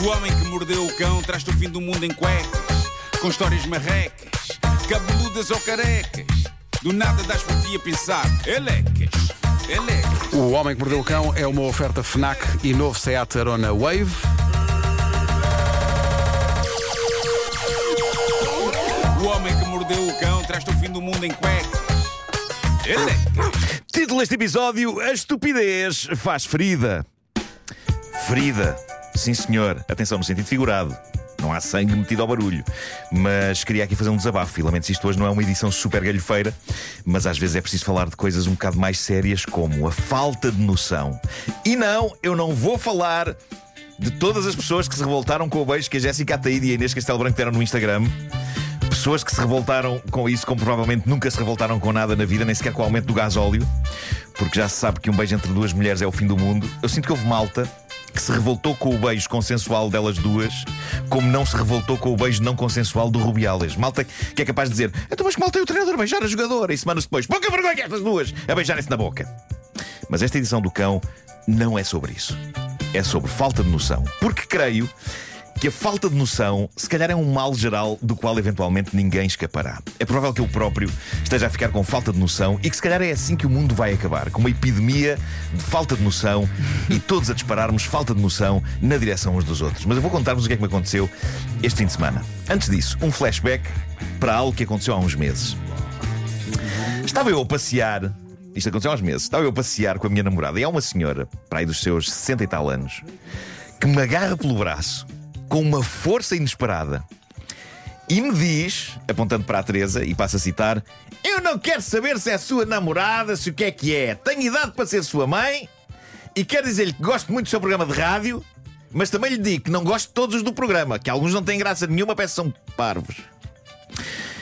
O homem que mordeu o cão traz-te o fim do mundo em cuecas, com histórias marrecas, cabeludas ou carecas. Do nada das por ti a pensar, elecas, elecas. O Homem que Mordeu o Cão é uma oferta FNAC e novo Seat Arona Wave. O homem que mordeu o cão traz-te o fim do mundo em cuecas, elecas. Título deste episódio: A estupidez faz ferida. Ferida. Sim, senhor. Atenção, no sentido figurado. Não há sangue metido ao barulho. Mas queria aqui fazer um desabafo. E lamento se isto hoje não é uma edição super galhofeira, mas às vezes é preciso falar de coisas um bocado mais sérias, como a falta de noção. E não, eu não vou falar de todas as pessoas que se revoltaram com o beijo que a Jéssica Ataíde e a Inês Castelo Branco deram no Instagram. Pessoas que se revoltaram com isso, como provavelmente nunca se revoltaram com nada na vida, nem sequer com o aumento do gasóleo, porque já se sabe que um beijo entre duas mulheres é o fim do mundo. Eu sinto que houve malta que se revoltou com o beijo consensual delas duas, como não se revoltou com o beijo não consensual do Rubiales. Malta que é capaz de dizer: então, mas que malta é o treinador a beijar a jogadora, e semanas depois, pouca vergonha estas duas a beijarem-se na boca. Mas esta edição do Cão não é sobre isso. É sobre falta de noção. Porque creio que a falta de noção, se calhar, é um mal geral do qual eventualmente ninguém escapará. É provável que eu próprio esteja a ficar com falta de noção e que se calhar é assim que o mundo vai acabar com uma epidemia de falta de noção e todos a dispararmos falta de noção na direção uns dos outros. Mas eu vou contar-vos o que é que me aconteceu este fim de semana. Antes disso, um flashback para algo que aconteceu há uns meses. Estava eu a passear. Isto aconteceu há uns meses. Estava eu a passear com a minha namorada e há uma senhora, para aí dos seus 60 e tal anos, que me agarra pelo braço com uma força inesperada e me diz, apontando para a Teresa, e passa a citar: Eu não quero saber se é sua namorada, se o que é que é. Tenho idade para ser sua mãe e quero dizer-lhe que gosto muito do seu programa de rádio, mas também lhe digo que não gosto de todos os do programa, que alguns não têm graça nenhuma, parece que são parvos.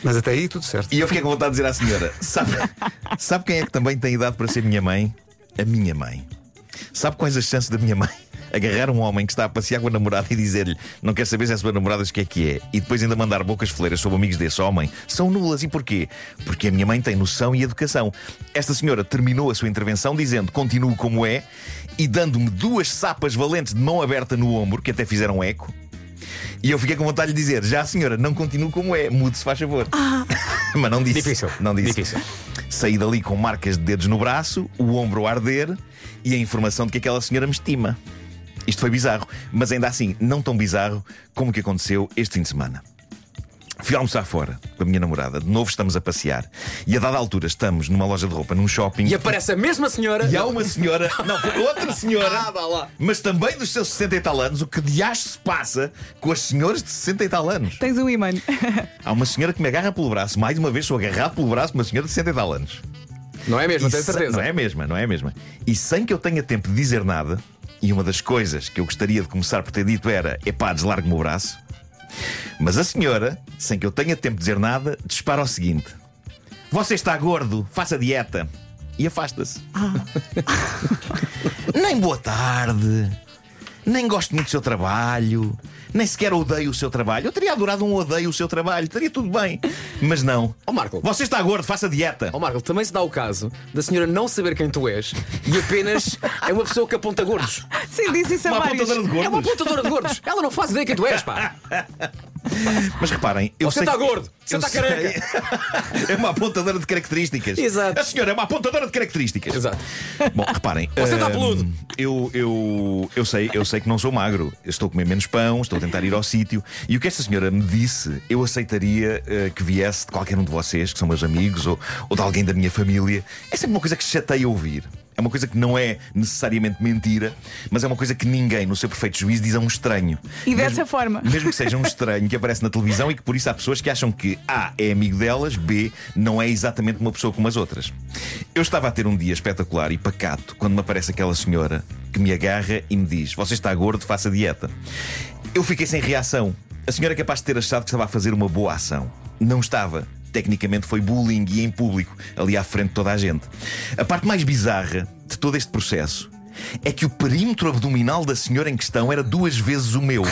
Mas até aí tudo certo. E eu fiquei com vontade de dizer à senhora: sabe, sabe quem é que também tem idade para ser minha mãe? A minha mãe. Sabe quais as chances da minha mãe agarrar um homem que está a passear com a namorada e dizer-lhe não quer saber se é sua namorada o que é que é e depois ainda mandar bocas fleiras sobre amigos desse homem são nulas. E porquê? Porque a minha mãe tem noção e educação. Esta senhora terminou a sua intervenção dizendo continuo como é e dando-me duas sapas valentes de mão aberta no ombro que até fizeram eco. E eu fiquei com vontade de dizer: já, senhora, não continuo como é, mude-se, faz favor. Mas não disse. Difícil. Não disse. Difícil. Saí dali com marcas de dedos no braço, o ombro a arder e a informação de que aquela senhora me estima. Isto foi bizarro, mas ainda assim, não tão bizarro como o que aconteceu este fim de semana. Fui almoçar fora com a minha namorada. De novo estamos a passear. E a dada altura estamos numa loja de roupa, num shopping. E aparece a mesma senhora. E há uma senhora, não, foi outra senhora, Ah, vá lá. mas também dos seus 60 e tal anos. O que de acho se passa com as senhoras de 60 e tal anos? Tens um imã. Há uma senhora que me agarra pelo braço. Mais uma vez sou agarrado pelo braço de uma senhora de 60 e tal anos. Não é mesmo, tenho certeza. Não é a mesma, não é a mesma. E sem que eu tenha tempo de dizer nada, e uma das coisas que eu gostaria de começar por ter dito era: epá, deslargue-me o braço. Mas a senhora, sem que eu tenha tempo de dizer nada, dispara o seguinte: Você está gordo, faça dieta. E afasta-se. nem boa tarde, nem gosto muito do seu trabalho, nem sequer odeio o seu trabalho. Eu teria adorado um odeio o seu trabalho, estaria tudo bem. Mas não. Ó Marco. Você está gordo, faça dieta. Ó Marco, também se dá o caso da senhora não saber quem tu és e apenas é uma pessoa que aponta gordos. Sim, disse isso a Uma vários. apontadora de gordos. É uma apontadora de gordos. Ela não faz ideia quem tu és, pá. Mas reparem, eu Você sei está que- gordo, você eu está sei- careca. é uma apontadora de características. Exato. A senhora é uma apontadora de características. Exato. Bom, reparem. Você está hum, peludo. Eu, eu, eu, sei, eu sei que não sou magro. Eu estou a comer menos pão, estou a tentar ir ao sítio. E o que esta senhora me disse, eu aceitaria eh, que viesse de qualquer um de vocês, que são meus amigos, ou, ou de alguém da minha família. É sempre uma coisa que chateia ouvir. É uma coisa que não é necessariamente mentira, mas é uma coisa que ninguém, no seu perfeito juízo, diz a um estranho. E dessa Mesmo- forma. mesmo que seja um estranho que aparece na televisão e que por isso há pessoas que acham que A é amigo delas, B não é exatamente uma pessoa como as outras. Eu estava a ter um dia espetacular e pacato quando me aparece aquela senhora que me agarra e me diz: Você está gordo, faça dieta. Eu fiquei sem reação. A senhora é capaz de ter achado que estava a fazer uma boa ação. Não estava. Tecnicamente foi bullying e em público, ali à frente de toda a gente. A parte mais bizarra de todo este processo é que o perímetro abdominal da senhora em questão era duas vezes o meu.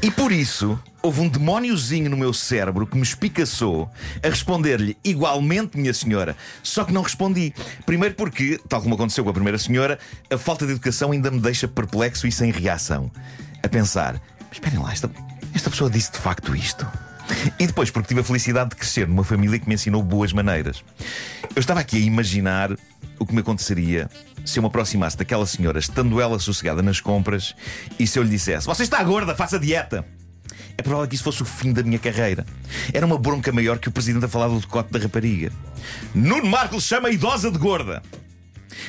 e por isso, houve um demóniozinho no meu cérebro que me espicaçou a responder-lhe igualmente, minha senhora. Só que não respondi. Primeiro porque, tal como aconteceu com a primeira senhora, a falta de educação ainda me deixa perplexo e sem reação. A pensar, mas esperem lá, esta, esta pessoa disse de facto isto. E depois, porque tive a felicidade de crescer numa família que me ensinou boas maneiras. Eu estava aqui a imaginar o que me aconteceria se eu me aproximasse daquela senhora, estando ela sossegada nas compras, e se eu lhe dissesse: Você está gorda, faça dieta. É provável que isso fosse o fim da minha carreira. Era uma bronca maior que o presidente a falar do decote da rapariga. Nuno Marcos chama a idosa de gorda.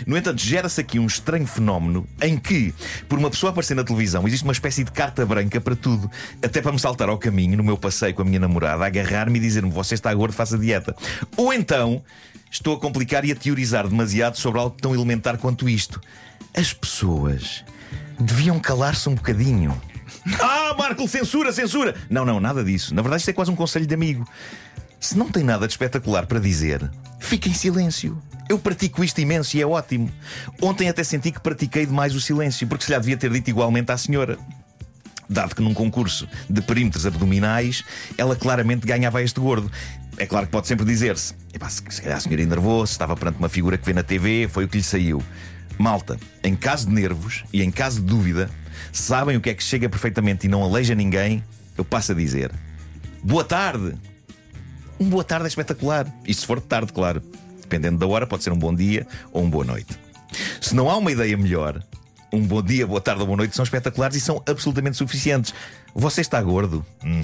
No entanto, gera-se aqui um estranho fenómeno em que, por uma pessoa aparecer na televisão, existe uma espécie de carta branca para tudo. Até para me saltar ao caminho, no meu passeio com a minha namorada, agarrar-me e dizer-me: Você está gordo, faça dieta. Ou então, estou a complicar e a teorizar demasiado sobre algo tão elementar quanto isto. As pessoas deviam calar-se um bocadinho. Ah, Marco, censura, censura! Não, não, nada disso. Na verdade, isto é quase um conselho de amigo. Se não tem nada de espetacular para dizer, fique em silêncio. Eu pratico isto imenso e é ótimo. Ontem até senti que pratiquei demais o silêncio, porque se lhe devia ter dito igualmente à senhora. Dado que num concurso de perímetros abdominais ela claramente ganhava este gordo. É claro que pode sempre dizer-se: se calhar a senhora enervou-se, estava perante uma figura que vê na TV, foi o que lhe saiu. Malta, em caso de nervos e em caso de dúvida, sabem o que é que chega perfeitamente e não aleija ninguém, eu passo a dizer: Boa tarde! Um boa tarde é espetacular. E se for de tarde, claro. Dependendo da hora, pode ser um bom dia ou uma boa noite. Se não há uma ideia melhor, um bom dia, boa tarde ou boa noite são espetaculares e são absolutamente suficientes. Você está gordo? Hum.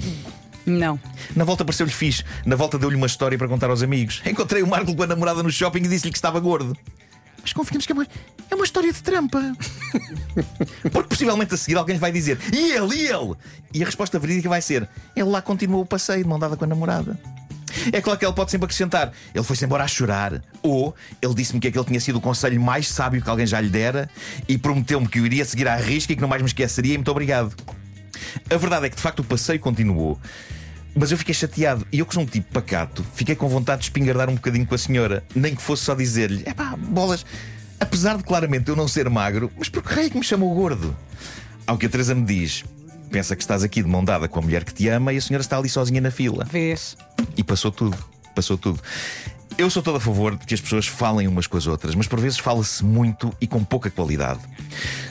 Não. Na volta pareceu-lhe fixe. Na volta deu-lhe uma história para contar aos amigos. Encontrei o Marco com a namorada no shopping e disse-lhe que estava gordo. Mas confiamos que é uma, é uma história de trampa. Porque possivelmente a seguir alguém vai dizer: E ele, e ele? E a resposta verídica vai ser: Ele lá continuou o passeio de mão dada com a namorada. É claro que ele pode sempre acrescentar: ele foi-se embora a chorar. Ou ele disse-me que aquele tinha sido o conselho mais sábio que alguém já lhe dera e prometeu-me que o iria seguir à risca e que não mais me esqueceria. E muito obrigado. A verdade é que de facto o passeio continuou. Mas eu fiquei chateado e eu, que sou um tipo pacato, fiquei com vontade de espingardar um bocadinho com a senhora, nem que fosse só dizer-lhe: é pá, bolas, apesar de claramente eu não ser magro, mas por que raio que me chamou gordo? Ao que a Teresa me diz: pensa que estás aqui de mão dada com a mulher que te ama e a senhora está ali sozinha na fila. Vês? E passou tudo. Passou tudo. Eu sou todo a favor de que as pessoas falem umas com as outras, mas por vezes fala-se muito e com pouca qualidade.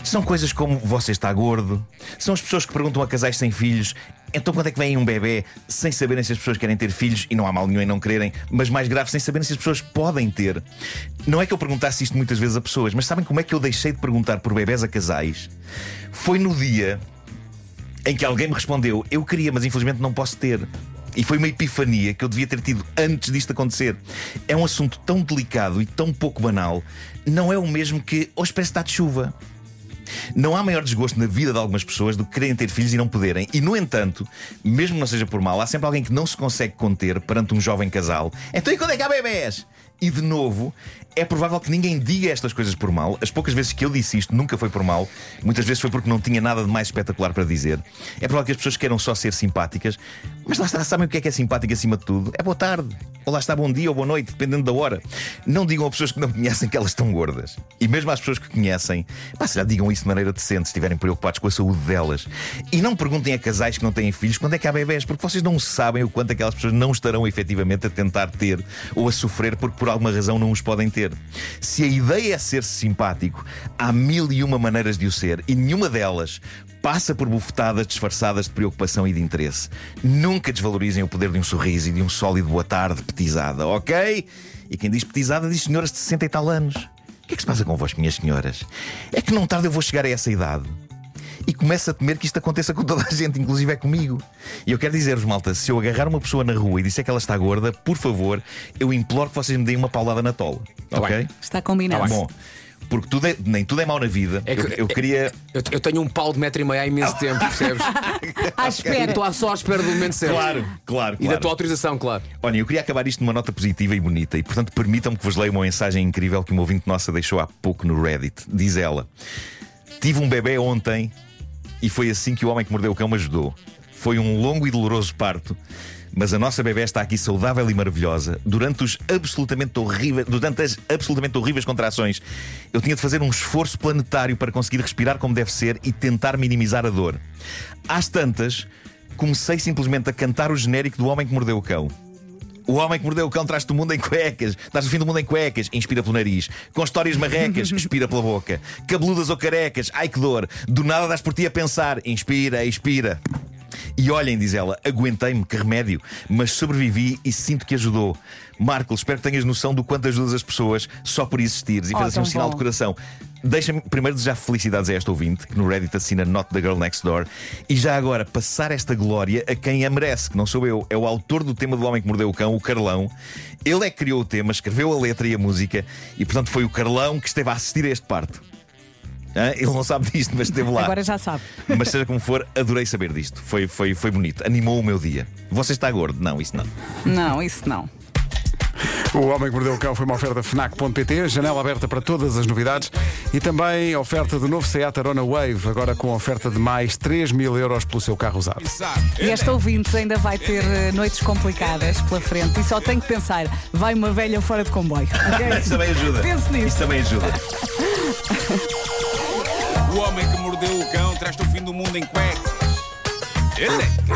São coisas como você está gordo, são as pessoas que perguntam a casais sem filhos. Então, quando é que vem um bebê sem saberem se as pessoas querem ter filhos e não há mal nenhum em não quererem, mas mais grave, sem saberem se as pessoas podem ter? Não é que eu perguntasse isto muitas vezes a pessoas, mas sabem como é que eu deixei de perguntar por bebés a casais? Foi no dia em que alguém me respondeu: Eu queria, mas infelizmente não posso ter. E foi uma epifania que eu devia ter tido antes disto acontecer. É um assunto tão delicado e tão pouco banal, não é o mesmo que hoje parece estar de chuva. Não há maior desgosto na vida de algumas pessoas do que querem ter filhos e não poderem. E, no entanto, mesmo não seja por mal, há sempre alguém que não se consegue conter perante um jovem casal. Então, e quando é que há bebés? E de novo, é provável que ninguém diga estas coisas por mal. As poucas vezes que eu disse isto nunca foi por mal. Muitas vezes foi porque não tinha nada de mais espetacular para dizer. É provável que as pessoas queiram só ser simpáticas. Mas lá está, sabem o que é que é simpático acima de tudo? É boa tarde. Ou lá está bom dia ou boa noite, dependendo da hora. Não digam a pessoas que não conhecem que elas estão gordas. E mesmo às pessoas que conhecem, pá, se já digam isso de maneira decente, se estiverem preocupados com a saúde delas. E não perguntem a casais que não têm filhos quando é que há bebés, porque vocês não sabem o quanto aquelas pessoas não estarão efetivamente a tentar ter ou a sofrer porque por alguma razão não os podem ter. Se a ideia é ser simpático, há mil e uma maneiras de o ser e nenhuma delas passa por bufetadas disfarçadas de preocupação e de interesse. Nunca desvalorizem o poder de um sorriso e de um sólido boa tarde petizada, ok? E quem diz petizada diz senhoras de 60 e tal anos. O que é que se passa convosco, minhas senhoras? É que não tarde eu vou chegar a essa idade e começo a temer que isto aconteça com toda a gente, inclusive é comigo. E eu quero dizer-vos, malta, se eu agarrar uma pessoa na rua e disser que ela está gorda, por favor, eu imploro que vocês me deem uma paulada na tola. Tá ok? bem. Está combinado. Tá bom. Porque tudo é- nem tudo é mau na vida. É que- eu, eu queria. Eu, eu tenho um pau de metro e meio há imenso tempo, percebes? À espera. estou só à espera do momento certo. Claro, claro, E da claro. tua autorização, claro. Olha, eu queria acabar isto numa nota positiva e bonita, e portanto permitam-me que vos leia uma mensagem incrível que uma ouvinte nossa deixou há pouco no Reddit. Diz ela: Tive um bebê ontem e foi assim que o homem que mordeu o cão me ajudou. Foi um longo e doloroso parto, Mas a nossa bebé está aqui saudável e maravilhosa. Durante os absolutamente horríveis, durante as absolutamente horríveis contrações, eu tinha de fazer um esforço planetário para conseguir respirar como deve ser e tentar minimizar a dor. Às tantas, comecei simplesmente a cantar o genérico do Homem que Mordeu o Cão. O homem que mordeu o cão traz-te o mundo em cuecas. Estás no fim do mundo em cuecas. Inspira pelo nariz. Com histórias marrecas. Expira pela boca. Cabeludas ou carecas. Ai que dor. Do nada das por ti a pensar. Inspira, expira. E olhem, diz ela, aguentei-me, que remédio, mas sobrevivi e sinto que ajudou. Marco, espero que tenhas noção do quanto ajudas as pessoas só por existires e Oh, fez assim um tão sinal bom. de coração. Deixa-me primeiro desejar felicidades a esta ouvinte, que no Reddit assina Not the Girl Next Door, e já agora passar esta glória a quem a merece, que não sou eu, é o autor do tema do Homem que Mordeu o Cão, o Carlão. Ele é que criou o tema, escreveu a letra e a música, e portanto foi o Carlão que esteve a assistir a este parto. Ele não sabe disto, mas esteve lá. Agora já sabe. Mas seja como for, adorei saber disto. Foi, foi, foi bonito. Animou o meu dia. Você está gordo? Não, isso não. Não, isso não. O Homem que Mordeu o Cão foi uma oferta FNAC.pt, janela aberta para todas as novidades e também a oferta do novo Seat Arona Wave, agora com oferta de mais 3 mil euros pelo seu carro usado. E esta ouvinte ainda vai ter eh, noites complicadas pela frente e só tem que pensar: vai uma velha fora de comboio. ok? Isso também ajuda. Pense nisso. Isso também ajuda. O homem que mordeu o cão traz-te o fim do mundo em cuecas. Ele é.